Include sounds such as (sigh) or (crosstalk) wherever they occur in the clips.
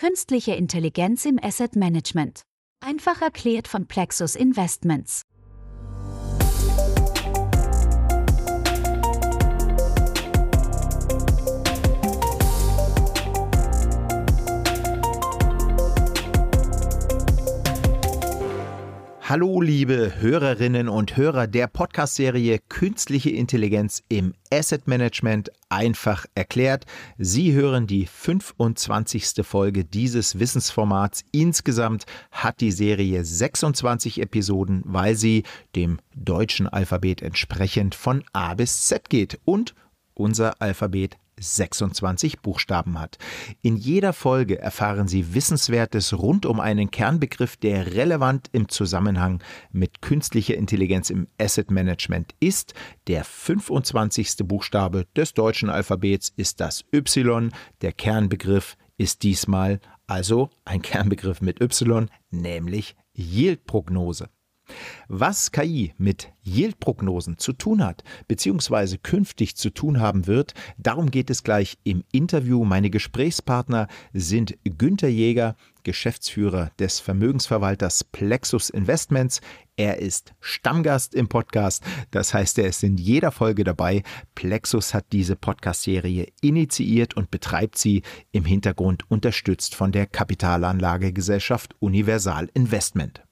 Künstliche Intelligenz im Asset Management. Einfach erklärt von Plexus Investments. Hallo, liebe Hörerinnen und Hörer der Podcast-Serie Künstliche Intelligenz im Asset Management einfach erklärt. Sie hören die 25. Folge dieses Wissensformats. Insgesamt hat die Serie 26 Episoden, weil sie dem deutschen Alphabet entsprechend von A bis Z geht und unser Alphabet 26 Buchstaben hat. In jeder Folge erfahren Sie Wissenswertes rund um einen Kernbegriff, der relevant im Zusammenhang mit künstlicher Intelligenz im Asset Management ist. Der 25. Buchstabe des deutschen Alphabets ist das Y. Der Kernbegriff ist diesmal also ein Kernbegriff mit Y, nämlich Yield-Prognose. Was KI mit Yield-Prognosen zu tun hat, beziehungsweise künftig zu tun haben wird, darum geht es gleich im Interview. Meine Gesprächspartner sind Günter Jäger, Geschäftsführer des Vermögensverwalters Plexus Investments. Er ist Stammgast im Podcast, das heißt, er ist in jeder Folge dabei. Plexus hat diese Podcast-Serie initiiert und betreibt sie im Hintergrund unterstützt von der Kapitalanlagegesellschaft Universal Investment.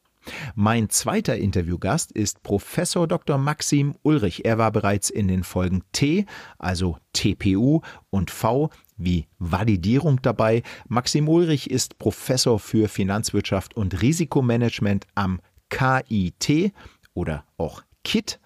Mein zweiter Interviewgast ist Professor Dr. Maxim Ulrich. Er war bereits in den Folgen T, also TPU und V wie Validierung dabei. Maxim Ulrich ist Professor für Finanzwirtschaft und Risikomanagement am KIT oder auch KIT.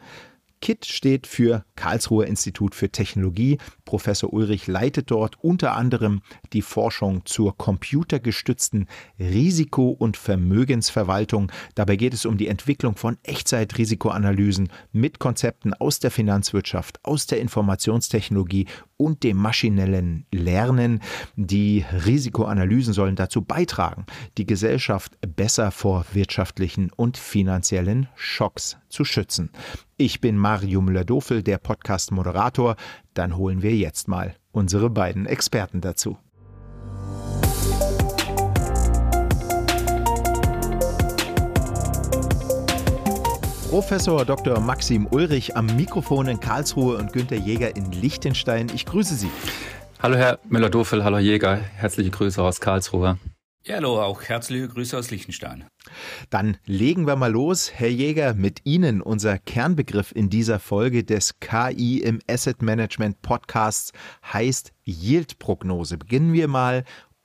KIT steht für Karlsruher Institut für Technologie. Professor Ulrich leitet dort unter anderem die Forschung zur computergestützten Risiko- und Vermögensverwaltung. Dabei geht es um die Entwicklung von Echtzeitrisikoanalysen mit Konzepten aus der Finanzwirtschaft, aus der Informationstechnologie und dem maschinellen Lernen. Die Risikoanalysen sollen dazu beitragen, die Gesellschaft besser vor wirtschaftlichen und finanziellen Schocks zu schützen. Ich bin Mario Müller-Dofel, der Podcast-Moderator. Dann holen wir jetzt mal unsere beiden Experten dazu. Professor Dr. Maxim Ulrich am Mikrofon in Karlsruhe und Günter Jäger in Liechtenstein. Ich grüße Sie. Hallo Herr Müller-Dofel, hallo Jäger, herzliche Grüße aus Karlsruhe. Ja, hallo, auch herzliche Grüße aus Liechtenstein. Dann legen wir mal los. Herr Jäger, mit Ihnen unser Kernbegriff in dieser Folge des KI im Asset Management Podcasts heißt Yield-Prognose. Beginnen wir mal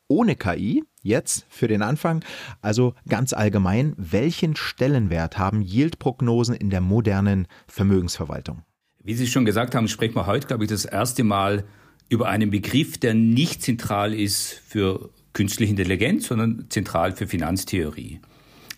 ohne KI, jetzt für den Anfang. Also ganz allgemein, welchen Stellenwert haben Yield-Prognosen in der modernen Vermögensverwaltung? Wie Sie schon gesagt haben, sprechen wir heute, glaube ich, das erste Mal über einen Begriff, der nicht zentral ist für künstliche Intelligenz, sondern zentral für Finanztheorie.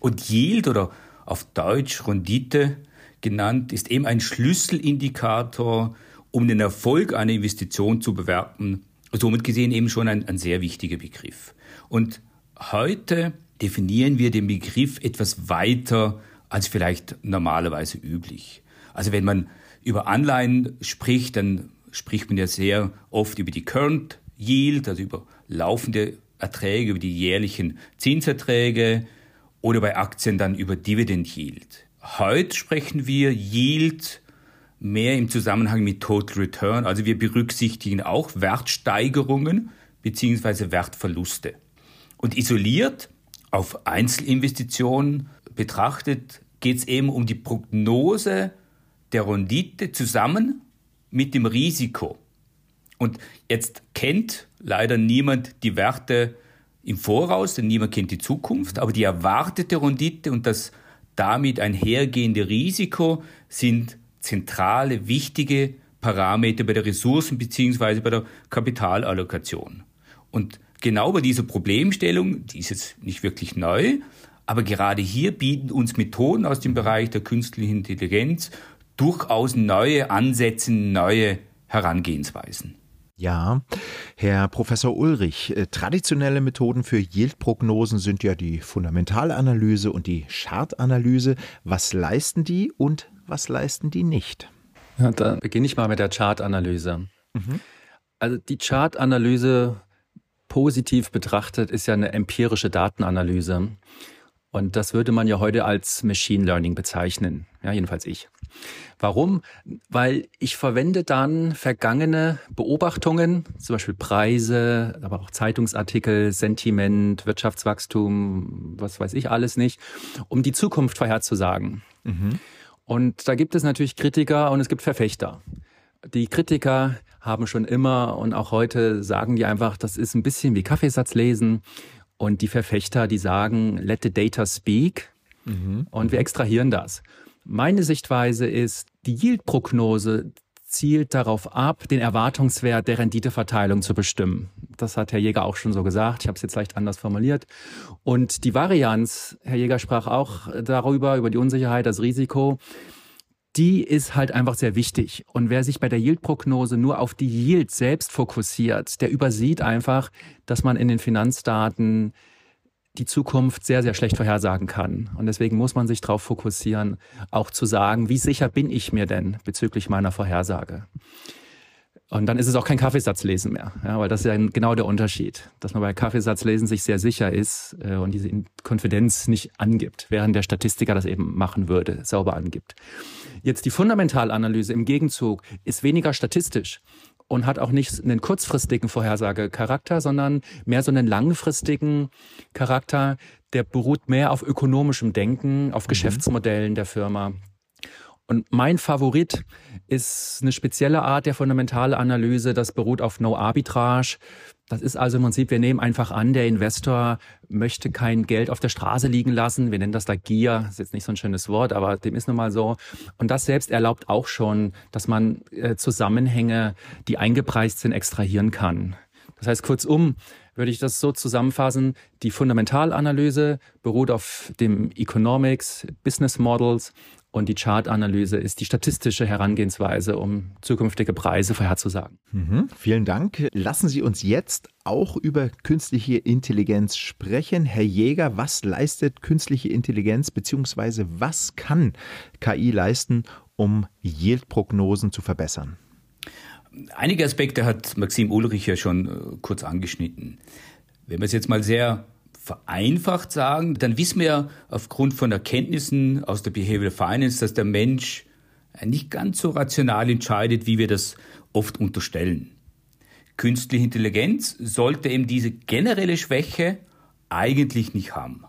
Und Yield oder auf Deutsch Rendite genannt ist eben ein Schlüsselindikator, um den Erfolg einer Investition zu bewerten. Somit gesehen eben schon ein, ein sehr wichtiger Begriff. Und heute definieren wir den Begriff etwas weiter als vielleicht normalerweise üblich. Also wenn man über Anleihen spricht, dann spricht man ja sehr oft über die Current Yield, also über laufende Erträge, über die jährlichen Zinserträge oder bei Aktien dann über Dividend Yield. Heute sprechen wir Yield mehr im Zusammenhang mit Total Return, also wir berücksichtigen auch Wertsteigerungen bzw. Wertverluste. Und isoliert auf Einzelinvestitionen betrachtet geht es eben um die Prognose der Rendite zusammen mit dem Risiko. Und jetzt kennt leider niemand die Werte im Voraus, denn niemand kennt die Zukunft, aber die erwartete Rendite und das damit einhergehende Risiko sind zentrale, wichtige Parameter bei der Ressourcen- bzw. bei der Kapitalallokation. Und genau bei dieser Problemstellung, die ist jetzt nicht wirklich neu, aber gerade hier bieten uns Methoden aus dem Bereich der künstlichen Intelligenz durchaus neue Ansätze, neue Herangehensweisen. Ja, Herr Professor Ulrich, äh, traditionelle Methoden für Yield-Prognosen sind ja die Fundamentalanalyse und die Chartanalyse. Was leisten die und was leisten die nicht? Ja, da beginne ich mal mit der Chartanalyse. Mhm. Also die Chartanalyse positiv betrachtet, ist ja eine empirische Datenanalyse. Und das würde man ja heute als Machine Learning bezeichnen. Ja, jedenfalls ich. Warum? Weil ich verwende dann vergangene Beobachtungen, zum Beispiel Preise, aber auch Zeitungsartikel, Sentiment, Wirtschaftswachstum, was weiß ich alles nicht, um die Zukunft vorherzusagen. Mhm. Und da gibt es natürlich Kritiker und es gibt Verfechter. Die Kritiker haben schon immer und auch heute sagen die einfach, das ist ein bisschen wie Kaffeesatz lesen. Und die Verfechter, die sagen, let the data speak. Mhm. Und wir extrahieren das. Meine Sichtweise ist, die Yield-Prognose zielt darauf ab, den Erwartungswert der Renditeverteilung zu bestimmen. Das hat Herr Jäger auch schon so gesagt. Ich habe es jetzt leicht anders formuliert. Und die Varianz, Herr Jäger sprach auch darüber, über die Unsicherheit, das Risiko die ist halt einfach sehr wichtig. Und wer sich bei der Yield-Prognose nur auf die Yield selbst fokussiert, der übersieht einfach, dass man in den Finanzdaten die Zukunft sehr, sehr schlecht vorhersagen kann. Und deswegen muss man sich darauf fokussieren, auch zu sagen, wie sicher bin ich mir denn bezüglich meiner Vorhersage. Und dann ist es auch kein Kaffeesatzlesen mehr, ja, weil das ist ja genau der Unterschied, dass man bei Kaffeesatzlesen sich sehr sicher ist äh, und diese Konfidenz nicht angibt, während der Statistiker das eben machen würde, sauber angibt. Jetzt die Fundamentalanalyse im Gegenzug ist weniger statistisch und hat auch nicht einen kurzfristigen Vorhersagecharakter, sondern mehr so einen langfristigen Charakter, der beruht mehr auf ökonomischem Denken, auf mhm. Geschäftsmodellen der Firma. Und mein Favorit ist eine spezielle Art der Fundamentalanalyse, das beruht auf No Arbitrage. Das ist also im Prinzip, wir nehmen einfach an, der Investor möchte kein Geld auf der Straße liegen lassen. Wir nennen das da Gier, das ist jetzt nicht so ein schönes Wort, aber dem ist nun mal so. Und das selbst erlaubt auch schon, dass man äh, Zusammenhänge, die eingepreist sind, extrahieren kann. Das heißt, kurzum, würde ich das so zusammenfassen, die Fundamentalanalyse beruht auf dem Economics, Business Models und die Chartanalyse ist die statistische Herangehensweise, um zukünftige Preise vorherzusagen. Mhm, vielen Dank. Lassen Sie uns jetzt auch über künstliche Intelligenz sprechen. Herr Jäger, was leistet künstliche Intelligenz bzw. was kann KI leisten, um Yield-Prognosen zu verbessern? Einige Aspekte hat Maxim Ulrich ja schon äh, kurz angeschnitten. Wenn wir es jetzt mal sehr vereinfacht sagen, dann wissen wir aufgrund von Erkenntnissen aus der Behavioral Finance, dass der Mensch nicht ganz so rational entscheidet, wie wir das oft unterstellen. Künstliche Intelligenz sollte eben diese generelle Schwäche eigentlich nicht haben.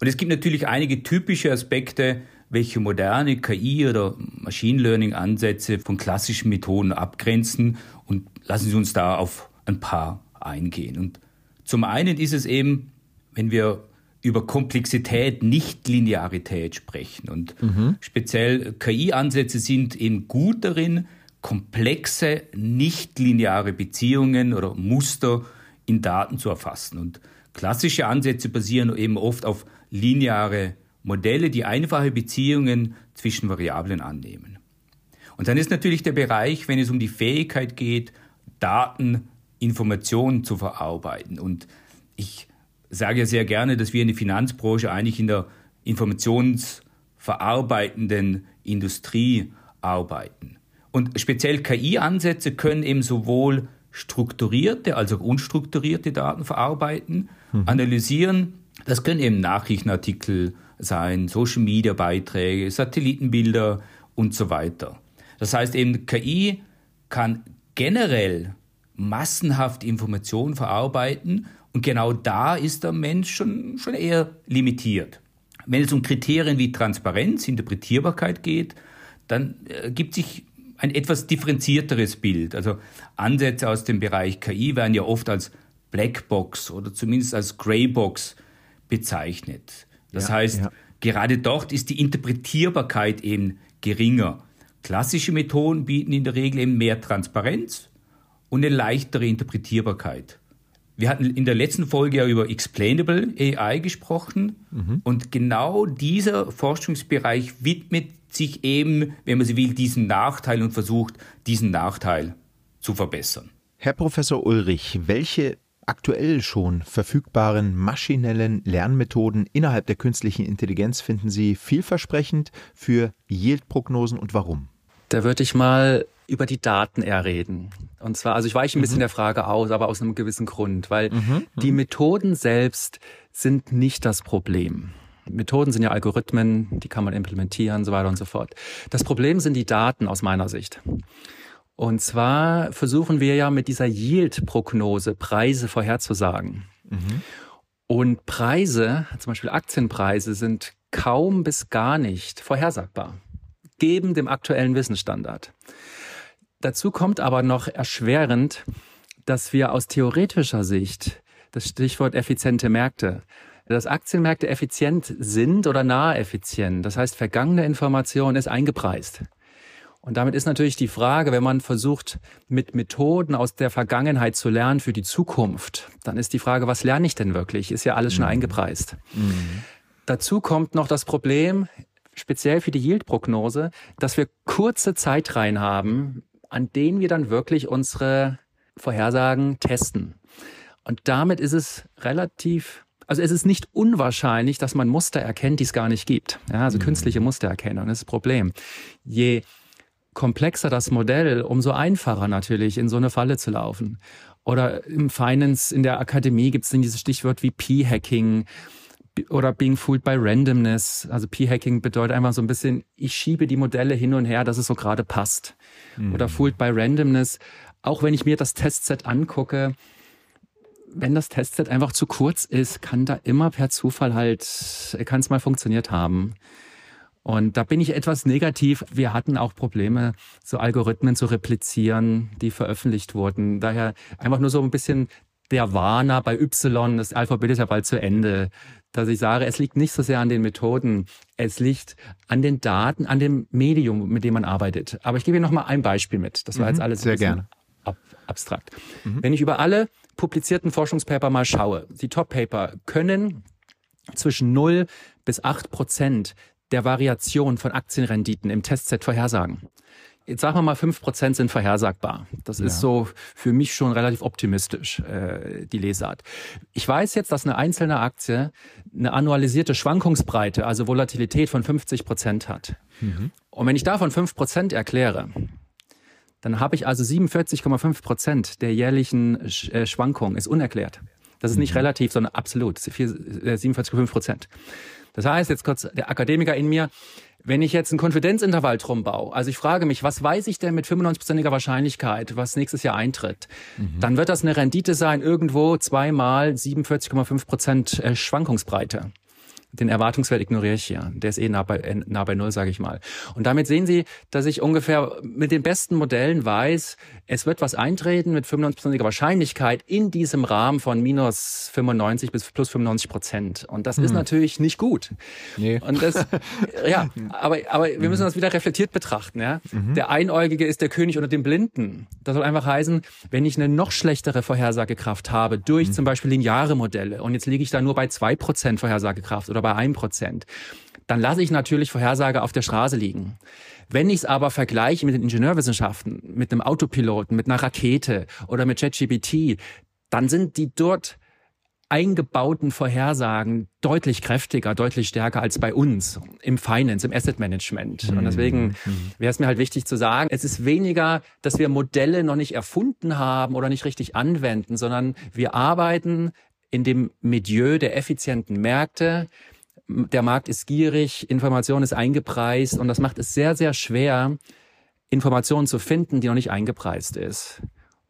Und es gibt natürlich einige typische Aspekte, welche moderne KI oder Machine Learning Ansätze von klassischen Methoden abgrenzen und lassen Sie uns da auf ein paar eingehen. Und zum einen ist es eben, wenn wir über Komplexität, Nichtlinearität sprechen. Und mhm. speziell KI-Ansätze sind eben gut darin, komplexe, nichtlineare Beziehungen oder Muster in Daten zu erfassen. Und klassische Ansätze basieren eben oft auf lineare Modelle, die einfache Beziehungen zwischen Variablen annehmen. Und dann ist natürlich der Bereich, wenn es um die Fähigkeit geht, Daten Informationen zu verarbeiten. Und ich sage ja sehr gerne, dass wir in der Finanzbranche eigentlich in der informationsverarbeitenden Industrie arbeiten. Und speziell KI-Ansätze können eben sowohl strukturierte als auch unstrukturierte Daten verarbeiten, mhm. analysieren. Das können eben Nachrichtenartikel sein, Social-Media-Beiträge, Satellitenbilder und so weiter. Das heißt eben, KI kann generell massenhaft Informationen verarbeiten und genau da ist der Mensch schon, schon eher limitiert. Wenn es um Kriterien wie Transparenz, Interpretierbarkeit geht, dann ergibt sich ein etwas differenzierteres Bild. Also Ansätze aus dem Bereich KI werden ja oft als Blackbox oder zumindest als Greybox bezeichnet. Das ja, heißt, ja. gerade dort ist die Interpretierbarkeit eben geringer. Klassische Methoden bieten in der Regel eben mehr Transparenz und eine leichtere Interpretierbarkeit. Wir hatten in der letzten Folge ja über Explainable AI gesprochen mhm. und genau dieser Forschungsbereich widmet sich eben, wenn man sie will, diesen Nachteil und versucht, diesen Nachteil zu verbessern. Herr Professor Ulrich, welche aktuell schon verfügbaren maschinellen Lernmethoden innerhalb der künstlichen Intelligenz finden Sie vielversprechend für Yield-Prognosen und warum? Da würde ich mal über die Daten eher reden. Und zwar, also ich weiche ein bisschen mhm. der Frage aus, aber aus einem gewissen Grund, weil mhm. mhm. die Methoden selbst sind nicht das Problem. Methoden sind ja Algorithmen, die kann man implementieren, so weiter und so fort. Das Problem sind die Daten aus meiner Sicht. Und zwar versuchen wir ja mit dieser Yield-Prognose Preise vorherzusagen. Mhm. Und Preise, zum Beispiel Aktienpreise, sind kaum bis gar nicht vorhersagbar, geben dem aktuellen Wissensstandard. Dazu kommt aber noch erschwerend, dass wir aus theoretischer Sicht, das Stichwort effiziente Märkte, dass Aktienmärkte effizient sind oder nahe effizient. Das heißt, vergangene Information ist eingepreist. Und damit ist natürlich die Frage, wenn man versucht, mit Methoden aus der Vergangenheit zu lernen für die Zukunft, dann ist die Frage, was lerne ich denn wirklich? Ist ja alles schon mhm. eingepreist. Mhm. Dazu kommt noch das Problem, speziell für die Yield-Prognose, dass wir kurze Zeitreihen haben, an denen wir dann wirklich unsere Vorhersagen testen. Und damit ist es relativ also es ist nicht unwahrscheinlich, dass man Muster erkennt, die es gar nicht gibt. Ja, also mhm. künstliche Mustererkennung, das ist das Problem. Je komplexer das Modell, umso einfacher natürlich in so eine Falle zu laufen. Oder im Finance, in der Akademie gibt es dann dieses Stichwort wie P-Hacking oder being fooled by randomness. Also P-Hacking bedeutet einfach so ein bisschen, ich schiebe die Modelle hin und her, dass es so gerade passt. Mhm. Oder fooled by randomness. Auch wenn ich mir das Testset angucke, wenn das Testset einfach zu kurz ist, kann da immer per Zufall halt, kann es mal funktioniert haben. Und da bin ich etwas negativ. Wir hatten auch Probleme, so Algorithmen zu replizieren, die veröffentlicht wurden. Daher einfach nur so ein bisschen der Warner bei Y, das Alphabet ist ja bald zu Ende, dass ich sage, es liegt nicht so sehr an den Methoden, es liegt an den Daten, an dem Medium, mit dem man arbeitet. Aber ich gebe Ihnen noch mal ein Beispiel mit. Das war mhm, jetzt alles sehr gerne. Ab, abstrakt. Mhm. Wenn ich über alle publizierten Forschungspaper mal schaue, die Top-Paper können zwischen 0 bis 8 Prozent der Variation von Aktienrenditen im Testset vorhersagen. Jetzt sagen wir mal, fünf Prozent sind vorhersagbar. Das ja. ist so für mich schon relativ optimistisch, äh, die Lesart. Ich weiß jetzt, dass eine einzelne Aktie eine annualisierte Schwankungsbreite, also Volatilität von 50 Prozent hat. Mhm. Und wenn ich davon fünf Prozent erkläre, dann habe ich also 47,5 Prozent der jährlichen äh, Schwankungen ist unerklärt. Das ist nicht mhm. relativ, sondern absolut. 47,5 äh, Prozent. Das heißt, jetzt kurz der Akademiker in mir, wenn ich jetzt ein Konfidenzintervall drum baue, also ich frage mich, was weiß ich denn mit 95%iger Wahrscheinlichkeit, was nächstes Jahr eintritt, mhm. dann wird das eine Rendite sein, irgendwo zweimal 47,5 Prozent äh, Schwankungsbreite den Erwartungswert ignoriere ich hier. Der ist eh nah bei, nah bei Null, sage ich mal. Und damit sehen Sie, dass ich ungefähr mit den besten Modellen weiß, es wird was eintreten mit 95%iger Wahrscheinlichkeit in diesem Rahmen von minus 95 bis plus 95 Prozent. Und das hm. ist natürlich nicht gut. Nee. Und das, (laughs) ja, aber, aber wir müssen das wieder reflektiert betrachten. Ja? Mhm. Der Einäugige ist der König unter dem Blinden. Das soll einfach heißen, wenn ich eine noch schlechtere Vorhersagekraft habe durch mhm. zum Beispiel lineare Modelle und jetzt liege ich da nur bei zwei Prozent Vorhersagekraft oder bei einem Prozent, dann lasse ich natürlich Vorhersage auf der Straße liegen. Wenn ich es aber vergleiche mit den Ingenieurwissenschaften, mit einem Autopiloten, mit einer Rakete oder mit ChatGPT, dann sind die dort eingebauten Vorhersagen deutlich kräftiger, deutlich stärker als bei uns im Finance, im Asset Management. Und mhm. deswegen mhm. wäre es mir halt wichtig zu sagen, es ist weniger, dass wir Modelle noch nicht erfunden haben oder nicht richtig anwenden, sondern wir arbeiten in dem Milieu der effizienten Märkte. Der Markt ist gierig, Information ist eingepreist und das macht es sehr, sehr schwer, Informationen zu finden, die noch nicht eingepreist ist.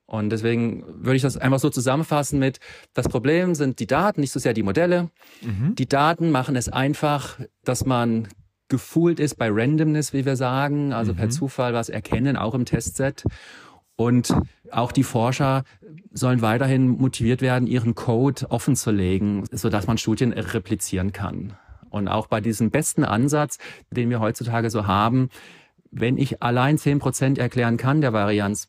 Und deswegen würde ich das einfach so zusammenfassen mit, das Problem sind die Daten, nicht so sehr die Modelle. Mhm. Die Daten machen es einfach, dass man gefühlt ist bei Randomness, wie wir sagen, also mhm. per Zufall was erkennen, auch im Testset. Und auch die Forscher sollen weiterhin motiviert werden, ihren Code offen zu legen, sodass man Studien replizieren kann. Und auch bei diesem besten Ansatz, den wir heutzutage so haben, wenn ich allein zehn Prozent erklären kann der Varianz,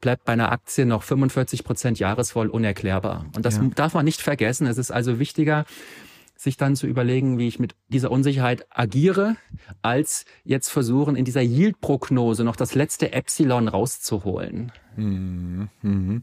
bleibt bei einer Aktie noch 45 Prozent jahresvoll unerklärbar. Und das ja. darf man nicht vergessen. Es ist also wichtiger, sich dann zu überlegen, wie ich mit dieser Unsicherheit agiere, als jetzt versuchen, in dieser Yield-Prognose noch das letzte Epsilon rauszuholen. Mhm.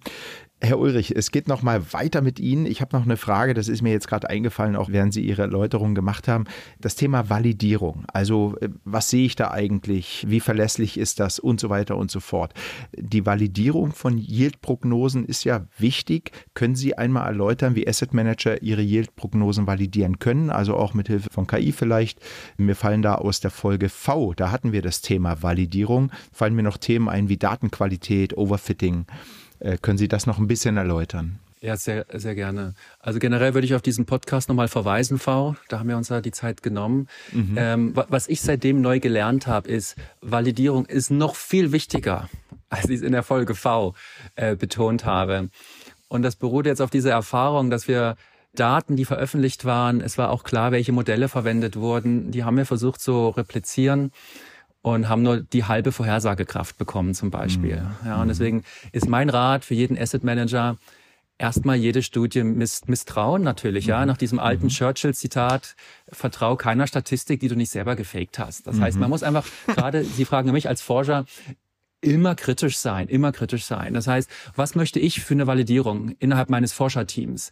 Herr Ulrich, es geht noch mal weiter mit Ihnen. Ich habe noch eine Frage, das ist mir jetzt gerade eingefallen, auch während Sie Ihre Erläuterung gemacht haben. Das Thema Validierung. Also, äh, was sehe ich da eigentlich? Wie verlässlich ist das? Und so weiter und so fort. Die Validierung von Yield-Prognosen ist ja wichtig. Können Sie einmal erläutern, wie Asset Manager ihre Yield-Prognosen validieren können? Also auch mit Hilfe von KI vielleicht. Mir fallen da aus der Folge V, da hatten wir das Thema Validierung, fallen mir noch Themen ein wie Datenqualität, Overfitting. Äh, können Sie das noch ein bisschen erläutern? Ja, sehr, sehr gerne. Also generell würde ich auf diesen Podcast nochmal verweisen, V. Da haben wir uns ja die Zeit genommen. Mhm. Ähm, was ich seitdem neu gelernt habe, ist, Validierung ist noch viel wichtiger, (laughs) als ich es in der Folge V äh, betont habe. Und das beruht jetzt auf dieser Erfahrung, dass wir Daten, die veröffentlicht waren, es war auch klar, welche Modelle verwendet wurden, die haben wir versucht zu replizieren und haben nur die halbe Vorhersagekraft bekommen zum Beispiel. Mhm. Ja, und deswegen ist mein Rat für jeden Asset Manager, erstmal jede Studie miss misstrauen natürlich, ja, mhm. nach diesem alten mhm. Churchill-Zitat, vertrau keiner Statistik, die du nicht selber gefaked hast. Das mhm. heißt, man muss einfach gerade, Sie fragen mich als Forscher, immer kritisch sein, immer kritisch sein. Das heißt, was möchte ich für eine Validierung innerhalb meines Forscherteams?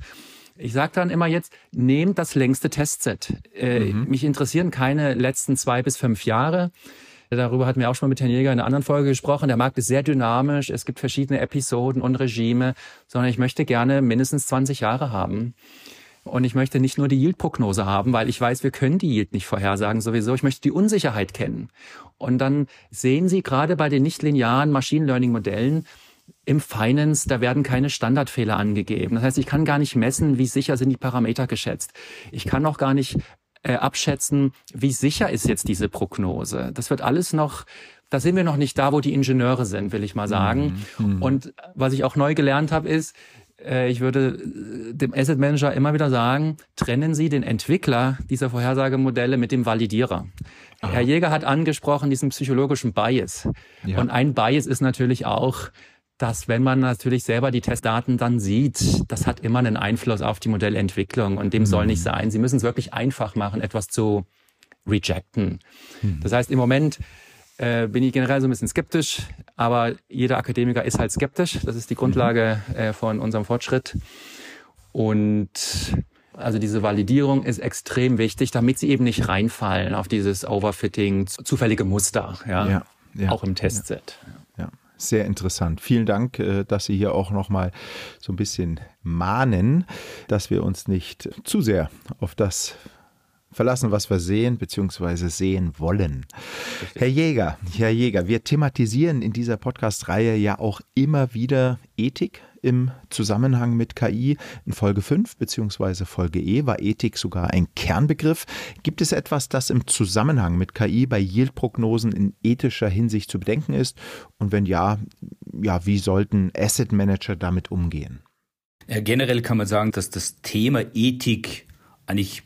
Ich sage dann immer jetzt, nehmt das längste Testset. Äh, mhm. Mich interessieren keine letzten zwei bis fünf Jahre. Darüber hatten wir auch schon mal mit Herrn Jäger in einer anderen Folge gesprochen. Der Markt ist sehr dynamisch. Es gibt verschiedene Episoden und Regime, sondern ich möchte gerne mindestens 20 Jahre haben. Und ich möchte nicht nur die Yield-Prognose haben, weil ich weiß, wir können die Yield nicht vorhersagen sowieso. Ich möchte die Unsicherheit kennen. Und dann sehen Sie gerade bei den nicht-linearen Machine Learning-Modellen, im Finance, da werden keine Standardfehler angegeben. Das heißt, ich kann gar nicht messen, wie sicher sind die Parameter geschätzt. Ich kann auch gar nicht äh, abschätzen, wie sicher ist jetzt diese Prognose. Das wird alles noch da sind wir noch nicht da, wo die Ingenieure sind, will ich mal sagen. Mhm. Und was ich auch neu gelernt habe, ist, äh, ich würde äh, dem Asset Manager immer wieder sagen, trennen Sie den Entwickler dieser Vorhersagemodelle mit dem Validierer. Aha. Herr Jäger hat angesprochen diesen psychologischen Bias. Ja. Und ein Bias ist natürlich auch, dass wenn man natürlich selber die Testdaten dann sieht, das hat immer einen Einfluss auf die Modellentwicklung und dem mhm. soll nicht sein. Sie müssen es wirklich einfach machen, etwas zu rejecten. Mhm. Das heißt, im Moment äh, bin ich generell so ein bisschen skeptisch, aber jeder Akademiker ist halt skeptisch. Das ist die Grundlage mhm. äh, von unserem Fortschritt. Und also diese Validierung ist extrem wichtig, damit sie eben nicht reinfallen auf dieses Overfitting, zufällige Muster, ja, ja, ja auch im Testset. Ja sehr interessant. Vielen Dank, äh, dass Sie hier auch nochmal so ein bisschen mahnen, dass wir uns nicht zu sehr auf das verlassen, was wir sehen bzw. sehen wollen. Richtig. Herr Jäger, Herr Jäger, wir thematisieren in dieser Podcast-Reihe ja auch immer wieder Ethik im Zusammenhang mit KI. In Folge 5 bzw. Folge E war Ethik sogar ein Kernbegriff. Gibt es etwas, das im Zusammenhang mit KI bei Yield-Prognosen in ethischer Hinsicht zu bedenken ist? Und wenn ja, ja, wie sollten Asset Manager damit umgehen? Ja, generell kann man sagen, dass das Thema Ethik eigentlich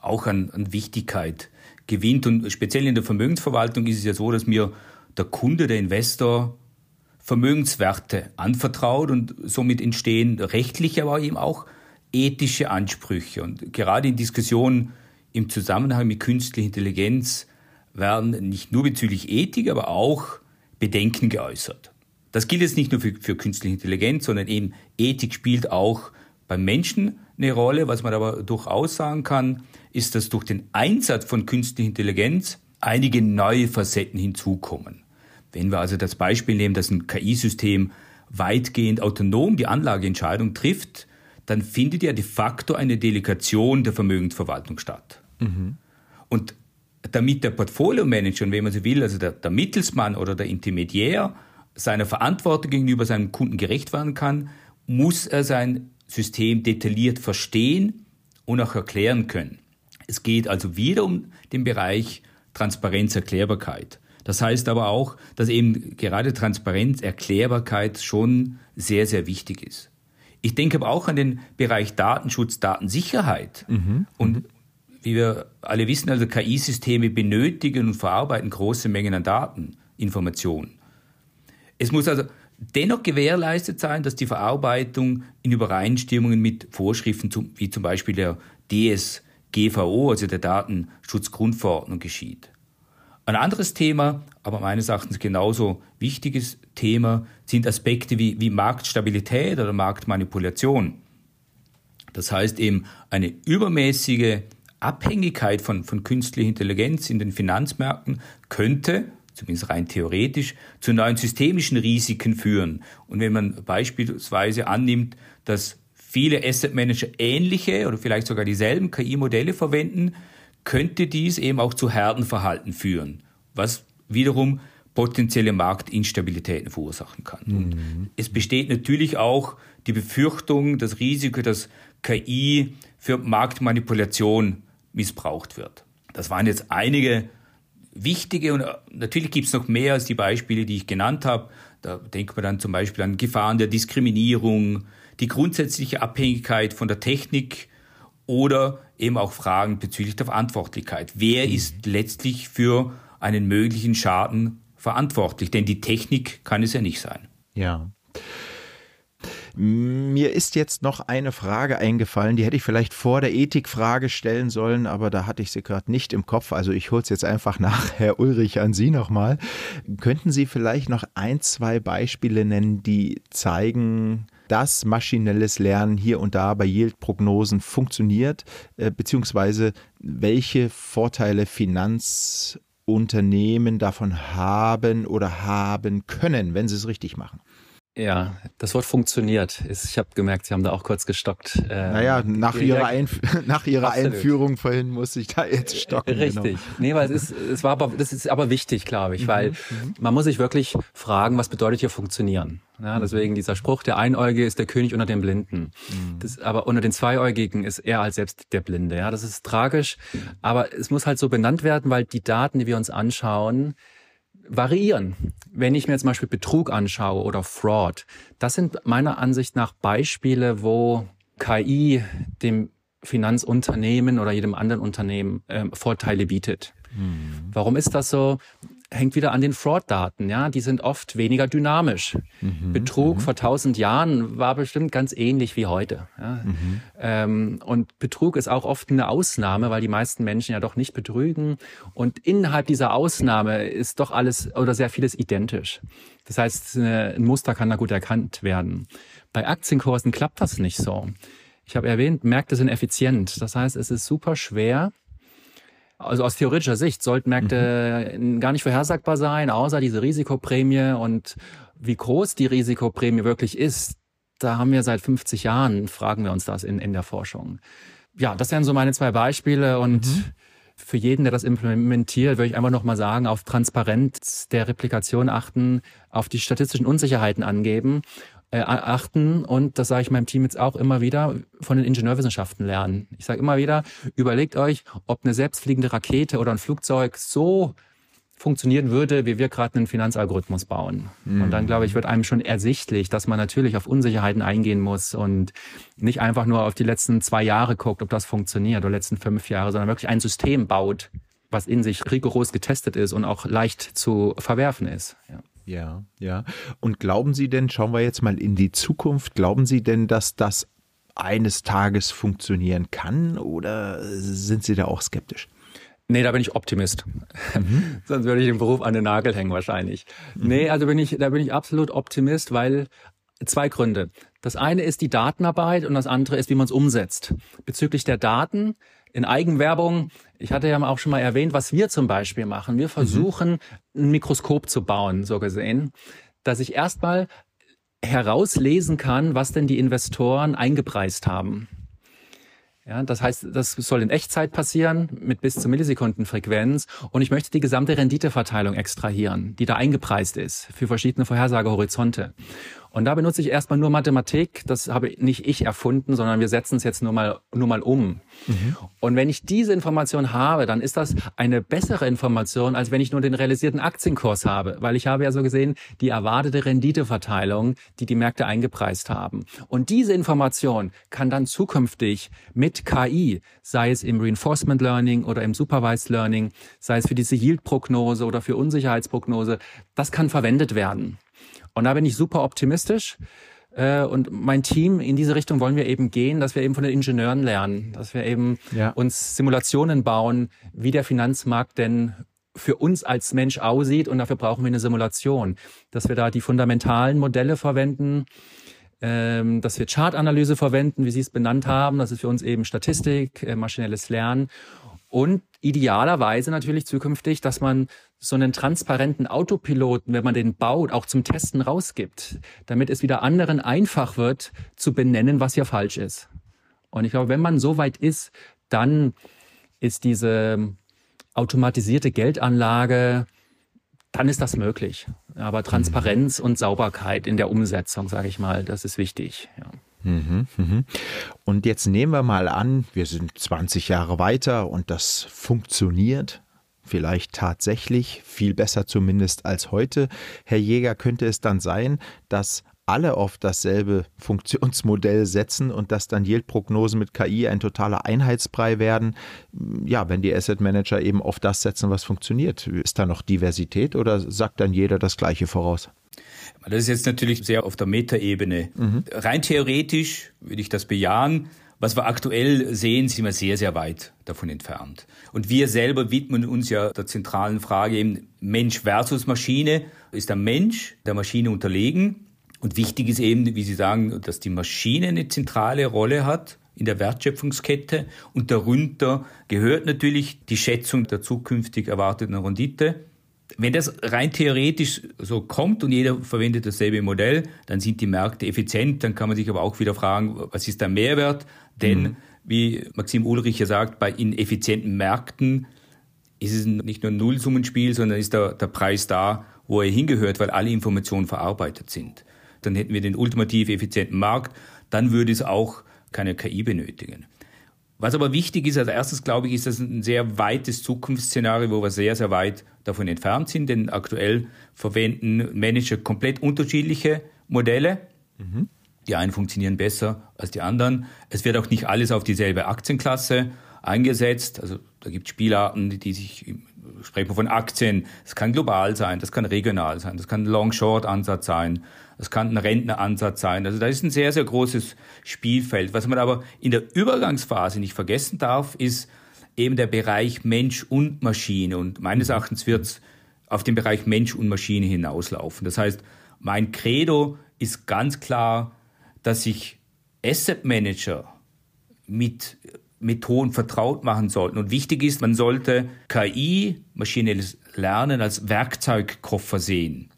auch an, an Wichtigkeit gewinnt. Und speziell in der Vermögensverwaltung ist es ja so, dass mir der Kunde, der Investor Vermögenswerte anvertraut und somit entstehen rechtliche, aber eben auch ethische Ansprüche. Und gerade in Diskussionen im Zusammenhang mit künstlicher Intelligenz werden nicht nur bezüglich Ethik, aber auch Bedenken geäußert. Das gilt jetzt nicht nur für, für künstliche Intelligenz, sondern eben Ethik spielt auch beim Menschen eine Rolle. Was man aber durchaus sagen kann, ist, dass durch den Einsatz von künstlicher Intelligenz einige neue Facetten hinzukommen. Wenn wir also das Beispiel nehmen, dass ein KI-System weitgehend autonom die Anlageentscheidung trifft, dann findet ja de facto eine Delegation der Vermögensverwaltung statt. Mhm. Und damit der Portfolio-Manager, wenn man so will, also der, der Mittelsmann oder der Intermediär, seiner Verantwortung gegenüber seinem Kunden gerecht werden kann, muss er sein System detailliert verstehen und auch erklären können. Es geht also wieder um den Bereich Transparenz, Erklärbarkeit. Das heißt aber auch, dass eben gerade Transparenz, Erklärbarkeit schon sehr, sehr wichtig ist. Ich denke aber auch an den Bereich Datenschutz, Datensicherheit. Mhm. Und mhm. wie wir alle wissen, also KI-Systeme benötigen und verarbeiten große Mengen an Daten, Informationen. Es muss also dennoch gewährleistet sein, dass die Verarbeitung in Übereinstimmung mit Vorschriften wie zum Beispiel der DSGVO, also der Datenschutzgrundverordnung, geschieht. Ein anderes Thema, aber meines Erachtens genauso wichtiges Thema, sind Aspekte wie, wie Marktstabilität oder Marktmanipulation. Das heißt eben eine übermäßige Abhängigkeit von, von künstlicher Intelligenz in den Finanzmärkten könnte, zumindest rein theoretisch, zu neuen systemischen Risiken führen. Und wenn man beispielsweise annimmt, dass viele Asset Manager ähnliche oder vielleicht sogar dieselben KI-Modelle verwenden, könnte dies eben auch zu Herdenverhalten führen, was wiederum potenzielle Marktinstabilitäten verursachen kann. Mhm. es besteht natürlich auch die Befürchtung, das Risiko, dass KI für Marktmanipulation missbraucht wird. Das waren jetzt einige wichtige und natürlich gibt es noch mehr als die Beispiele, die ich genannt habe. Da denkt man dann zum Beispiel an Gefahren der Diskriminierung, die grundsätzliche Abhängigkeit von der Technik oder eben auch Fragen bezüglich der Verantwortlichkeit. Wer mhm. ist letztlich für einen möglichen Schaden verantwortlich? Denn die Technik kann es ja nicht sein. Ja. Mir ist jetzt noch eine Frage eingefallen, die hätte ich vielleicht vor der Ethikfrage stellen sollen, aber da hatte ich sie gerade nicht im Kopf. Also ich hole es jetzt einfach nach, (laughs) Herr Ulrich, an Sie nochmal. Könnten Sie vielleicht noch ein, zwei Beispiele nennen, die zeigen, dass maschinelles Lernen hier und da bei Yield-Prognosen funktioniert, äh, beziehungsweise welche Vorteile Finanzunternehmen davon haben oder haben können, wenn sie es richtig machen? Ja, das Wort funktioniert. Ich habe gemerkt, Sie haben da auch kurz gestockt. Ähm, naja, (laughs) nach Ihrer, Einf nach ihrer Einführung vorhin muss ich da jetzt stocken. Genau. Richtig. Genau. Nee, weil es ist, es war aber, das ist aber wichtig, glaube ich, mhm, weil mhm. man muss sich wirklich fragen, was bedeutet hier funktionieren? Ja, deswegen dieser Spruch, der Einäugige ist der König unter den Blinden. Mhm. Das, aber unter den Zweiäugigen ist er als selbst der Blinde. Ja, das ist tragisch. Aber es muss halt so benannt werden, weil die Daten, die wir uns anschauen, variieren. Wenn ich mir zum Beispiel Betrug anschaue oder Fraud, das sind meiner Ansicht nach Beispiele, wo KI dem Finanzunternehmen oder jedem anderen Unternehmen äh, Vorteile bietet. Mhm. Warum ist das so? Hängt wieder an den Fraud-Daten. Ja, die sind oft weniger dynamisch. Mhm, Betrug mhm. vor tausend Jahren war bestimmt ganz ähnlich wie heute. Ja. Mhm. Ähm, und Betrug ist auch oft eine Ausnahme, weil die meisten Menschen ja doch nicht betrügen. Und innerhalb dieser Ausnahme ist doch alles oder sehr vieles identisch. Das heißt, ein Muster kann da gut erkannt werden. Bei Aktienkursen klappt das nicht so. Ich habe erwähnt, Märkte sind effizient. Das heißt, es ist super schwer, also aus theoretischer Sicht sollten Märkte mhm. gar nicht vorhersagbar sein, außer diese Risikoprämie und wie groß die Risikoprämie wirklich ist. Da haben wir seit 50 Jahren, fragen wir uns das in, in der Forschung. Ja, das wären so meine zwei Beispiele und mhm. für jeden, der das implementiert, würde ich einfach nochmal sagen, auf Transparenz der Replikation achten, auf die statistischen Unsicherheiten angeben äh, achten und das sage ich meinem Team jetzt auch immer wieder von den Ingenieurwissenschaften lernen. Ich sage immer wieder, überlegt euch, ob eine selbstfliegende Rakete oder ein Flugzeug so funktionieren würde, wie wir gerade einen Finanzalgorithmus bauen. Mhm. Und dann, glaube ich, wird einem schon ersichtlich, dass man natürlich auf Unsicherheiten eingehen muss und nicht einfach nur auf die letzten zwei Jahre guckt, ob das funktioniert, oder letzten fünf Jahre, sondern wirklich ein System baut, was in sich rigoros getestet ist und auch leicht zu verwerfen ist. Ja. Ja, ja. Und glauben Sie denn, schauen wir jetzt mal in die Zukunft, glauben Sie denn, dass das eines Tages funktionieren kann oder sind Sie da auch skeptisch? Nee, da bin ich Optimist. Mhm. (laughs) Sonst würde ich den Beruf an den Nagel hängen wahrscheinlich. Mhm. Nee, also bin ich, da bin ich absolut Optimist, weil zwei Gründe. Das eine ist die Datenarbeit und das andere ist, wie man es umsetzt. Bezüglich der Daten in Eigenwerbung, ich hatte ja auch schon mal erwähnt, was wir zum Beispiel machen. Wir versuchen, mhm. ein Mikroskop zu bauen, so gesehen, dass ich erstmal herauslesen kann, was denn die Investoren eingepreist haben. Ja, das heißt, das soll in Echtzeit passieren mit bis zur Millisekundenfrequenz und ich möchte die gesamte Renditeverteilung extrahieren, die da eingepreist ist für verschiedene Vorhersagehorizonte. Und da benutze ich erstmal nur Mathematik. Das habe nicht ich erfunden, sondern wir setzen es jetzt nur mal, nur mal um. Mhm. Und wenn ich diese Information habe, dann ist das eine bessere Information, als wenn ich nur den realisierten Aktienkurs habe. Weil ich habe ja so gesehen die erwartete Renditeverteilung, die die Märkte eingepreist haben. Und diese Information kann dann zukünftig mit KI, sei es im Reinforcement Learning oder im Supervised Learning, sei es für diese Yield-Prognose oder für Unsicherheitsprognose, das kann verwendet werden. Und da bin ich super optimistisch. Äh, und mein Team, in diese Richtung wollen wir eben gehen, dass wir eben von den Ingenieuren lernen, dass wir eben ja. uns Simulationen bauen, wie der Finanzmarkt denn für uns als Mensch aussieht und dafür brauchen wir eine Simulation, dass wir da die fundamentalen Modelle verwenden, ähm, dass wir Chartanalyse verwenden, wie Sie es benannt haben. Das ist für uns eben Statistik, äh, maschinelles Lernen und idealerweise natürlich zukünftig, dass man so einen transparenten Autopiloten, wenn man den baut, auch zum Testen rausgibt, damit es wieder anderen einfach wird zu benennen, was hier falsch ist. Und ich glaube, wenn man so weit ist, dann ist diese automatisierte Geldanlage, dann ist das möglich. Aber Transparenz und Sauberkeit in der Umsetzung, sage ich mal, das ist wichtig. Ja. Mhm, mhm. Und jetzt nehmen wir mal an, wir sind 20 Jahre weiter und das funktioniert vielleicht tatsächlich viel besser zumindest als heute. Herr Jäger, könnte es dann sein, dass alle auf dasselbe Funktionsmodell setzen und dass dann Yield-Prognosen mit KI ein totaler Einheitsbrei werden. Ja, wenn die Asset Manager eben auf das setzen, was funktioniert. Ist da noch Diversität oder sagt dann jeder das Gleiche voraus? Das ist jetzt natürlich sehr auf der Metaebene. Mhm. Rein theoretisch würde ich das bejahen. Was wir aktuell sehen, sind wir sehr, sehr weit davon entfernt. Und wir selber widmen uns ja der zentralen Frage eben Mensch versus Maschine. Ist der Mensch der Maschine unterlegen? Und wichtig ist eben, wie Sie sagen, dass die Maschine eine zentrale Rolle hat in der Wertschöpfungskette und darunter gehört natürlich die Schätzung der zukünftig erwarteten Rendite. Wenn das rein theoretisch so kommt und jeder verwendet dasselbe Modell, dann sind die Märkte effizient. Dann kann man sich aber auch wieder fragen, was ist der Mehrwert? Denn, mhm. wie Maxim Ulrich ja sagt, bei ineffizienten Märkten ist es nicht nur ein Nullsummenspiel, sondern ist der, der Preis da, wo er hingehört, weil alle Informationen verarbeitet sind dann hätten wir den ultimativ effizienten Markt, dann würde es auch keine KI benötigen. Was aber wichtig ist, als erstes glaube ich, ist das ein sehr weites Zukunftsszenario, wo wir sehr, sehr weit davon entfernt sind, denn aktuell verwenden Manager komplett unterschiedliche Modelle. Mhm. Die einen funktionieren besser als die anderen. Es wird auch nicht alles auf dieselbe Aktienklasse eingesetzt. Also da gibt es Spielarten, die sich sprechen wir von Aktien. Das kann global sein, das kann regional sein, das kann ein Long-Short-Ansatz sein, das kann ein Rentneransatz sein. Also da ist ein sehr, sehr großes Spielfeld. Was man aber in der Übergangsphase nicht vergessen darf, ist eben der Bereich Mensch und Maschine. Und meines Erachtens wird es auf den Bereich Mensch und Maschine hinauslaufen. Das heißt, mein Credo ist ganz klar, dass sich Asset Manager mit Methoden vertraut machen sollten. Und wichtig ist, man sollte KI, maschinelles Lernen, als Werkzeugkoffer sehen.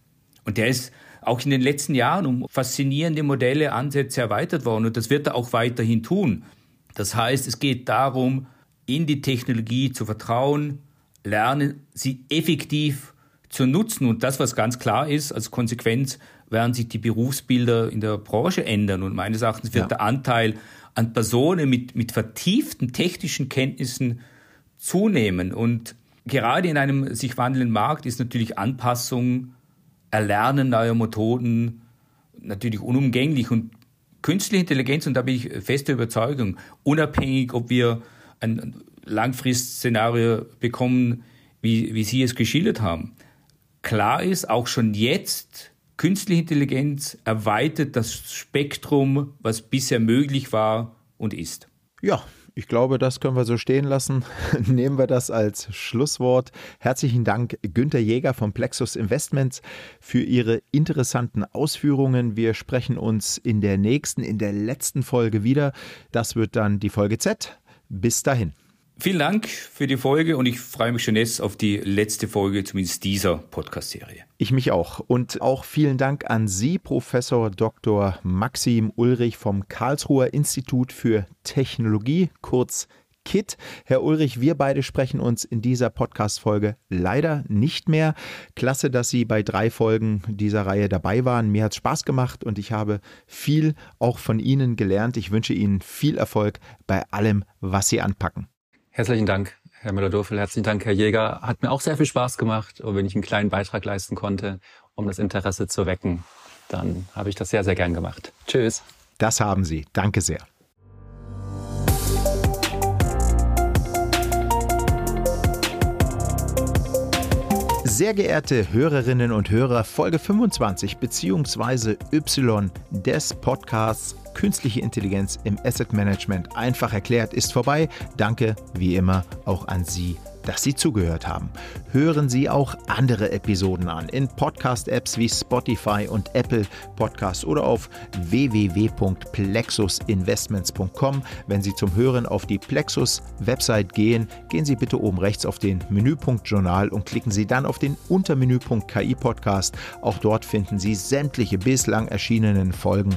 Und der ist auch in den letzten Jahren um faszinierende Modelle, Ansätze erweitert worden. Und das wird er auch weiterhin tun. Das heißt, es geht darum, in die Technologie zu vertrauen, lernen, sie effektiv zu nutzen. Und das, was ganz klar ist, als Konsequenz werden sich die Berufsbilder in der Branche ändern. Und meines Erachtens wird ja. der Anteil an Personen mit, mit vertieften technischen Kenntnissen zunehmen. Und gerade in einem sich wandelnden Markt ist natürlich Anpassung, Erlernen neuer Methoden natürlich unumgänglich. Und künstliche Intelligenz, und da bin ich feste Überzeugung, unabhängig, ob wir ein Langfristszenario bekommen, wie, wie Sie es geschildert haben. Klar ist, auch schon jetzt Künstliche Intelligenz erweitert das Spektrum, was bisher möglich war und ist. Ja, ich glaube, das können wir so stehen lassen. (laughs) Nehmen wir das als Schlusswort. Herzlichen Dank, Günter Jäger von Plexus Investments, für Ihre interessanten Ausführungen. Wir sprechen uns in der nächsten, in der letzten Folge wieder. Das wird dann die Folge Z. Bis dahin. Vielen Dank für die Folge und ich freue mich schon jetzt auf die letzte Folge, zumindest dieser Podcast-Serie. Ich mich auch. Und auch vielen Dank an Sie, Professor Dr. Maxim Ulrich vom Karlsruher Institut für Technologie, kurz KIT. Herr Ulrich, wir beide sprechen uns in dieser Podcast-Folge leider nicht mehr. Klasse, dass Sie bei drei Folgen dieser Reihe dabei waren. Mir hat es Spaß gemacht und ich habe viel auch von Ihnen gelernt. Ich wünsche Ihnen viel Erfolg bei allem, was Sie anpacken. Herzlichen Dank, Herr Müller-Dürfel. Herzlichen Dank, Herr Jäger. Hat mir auch sehr viel Spaß gemacht. Und wenn ich einen kleinen Beitrag leisten konnte, um das Interesse zu wecken, dann habe ich das sehr, sehr gern gemacht. Tschüss. Das haben Sie. Danke sehr. Sehr geehrte Hörerinnen und Hörer, Folge 25 bzw. Y des Podcasts Künstliche Intelligenz im Asset Management einfach erklärt ist vorbei. Danke wie immer auch an Sie dass Sie zugehört haben. Hören Sie auch andere Episoden an in Podcast-Apps wie Spotify und Apple Podcasts oder auf www.plexusinvestments.com. Wenn Sie zum Hören auf die Plexus-Website gehen, gehen Sie bitte oben rechts auf den Menüpunkt Journal und klicken Sie dann auf den Untermenüpunkt KI Podcast. Auch dort finden Sie sämtliche bislang erschienenen Folgen,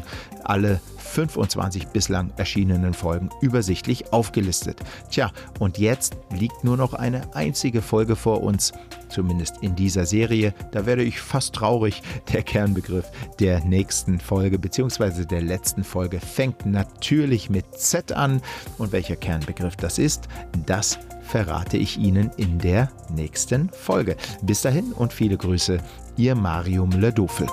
alle 25 bislang erschienenen Folgen übersichtlich aufgelistet. Tja, und jetzt liegt nur noch eine einzige Folge vor uns, zumindest in dieser Serie. Da werde ich fast traurig. Der Kernbegriff der nächsten Folge bzw. der letzten Folge fängt natürlich mit Z an. Und welcher Kernbegriff das ist, das verrate ich Ihnen in der nächsten Folge. Bis dahin und viele Grüße, Ihr Marium Ledofel.